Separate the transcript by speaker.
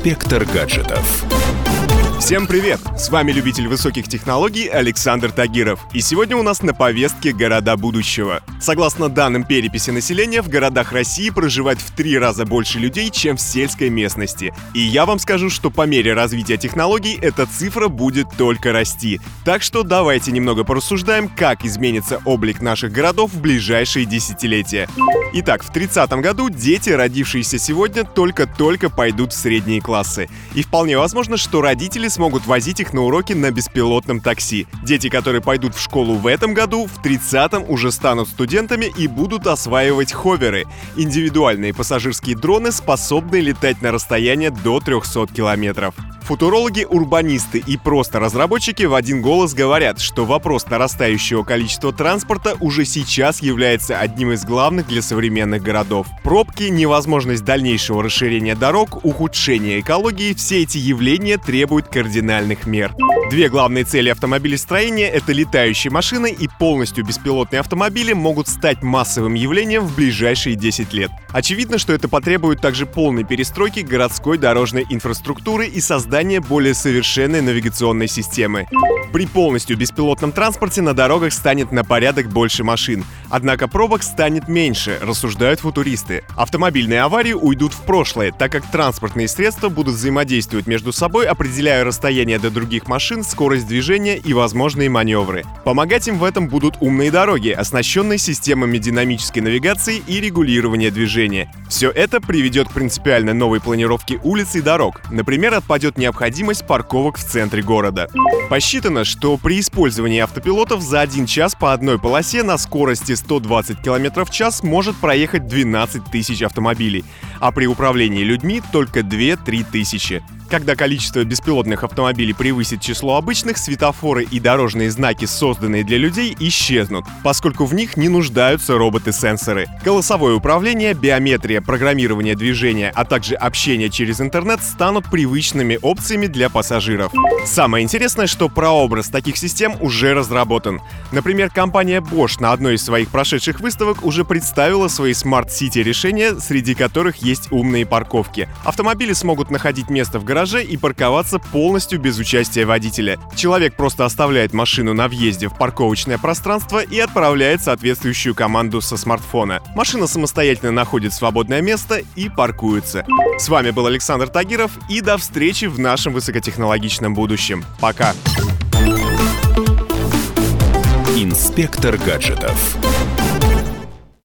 Speaker 1: Инспектор гаджетов.
Speaker 2: Всем привет! С вами любитель высоких технологий Александр Тагиров. И сегодня у нас на повестке города будущего. Согласно данным переписи населения, в городах России проживает в три раза больше людей, чем в сельской местности. И я вам скажу, что по мере развития технологий эта цифра будет только расти. Так что давайте немного порассуждаем, как изменится облик наших городов в ближайшие десятилетия. Итак, в 30 году дети, родившиеся сегодня, только-только пойдут в средние классы. И вполне возможно, что родители смогут возить их на уроки на беспилотном такси. Дети, которые пойдут в школу в этом году, в 30-м уже станут студентами и будут осваивать ховеры — индивидуальные пассажирские дроны, способные летать на расстояние до 300 километров. Футурологи, урбанисты и просто разработчики в один голос говорят, что вопрос нарастающего количества транспорта уже сейчас является одним из главных для современных городов. Пробки, невозможность дальнейшего расширения дорог, ухудшение экологии – все эти явления требуют кардинальных мер. Две главные цели автомобилестроения — это летающие машины и полностью беспилотные автомобили могут стать массовым явлением в ближайшие 10 лет. Очевидно, что это потребует также полной перестройки городской дорожной инфраструктуры и создания более совершенной навигационной системы. При полностью беспилотном транспорте на дорогах станет на порядок больше машин. Однако пробок станет меньше, рассуждают футуристы. Автомобильные аварии уйдут в прошлое, так как транспортные средства будут взаимодействовать между собой, определяя расстояние до других машин, скорость движения и возможные маневры. Помогать им в этом будут умные дороги, оснащенные системами динамической навигации и регулирования движения. Все это приведет к принципиально новой планировке улиц и дорог. Например, отпадет необходимость парковок в центре города. Посчитано, что при использовании автопилотов за один час по одной полосе на скорости 120 км в час может проехать 12 тысяч автомобилей, а при управлении людьми только 2-3 тысячи. Когда количество беспилотных автомобилей превысит число обычных, светофоры и дорожные знаки, созданные для людей, исчезнут, поскольку в них не нуждаются роботы-сенсоры. Голосовое управление, биометрия, программирование движения, а также общение через интернет станут привычными опциями для пассажиров. Самое интересное, что прообраз таких систем уже разработан. Например, компания Bosch на одной из своих прошедших выставок уже представила свои Smart City решения, среди которых умные парковки. Автомобили смогут находить место в гараже и парковаться полностью без участия водителя. Человек просто оставляет машину на въезде в парковочное пространство и отправляет соответствующую команду со смартфона. Машина самостоятельно находит свободное место и паркуется. С вами был Александр Тагиров и до встречи в нашем высокотехнологичном будущем. Пока!
Speaker 1: Инспектор гаджетов.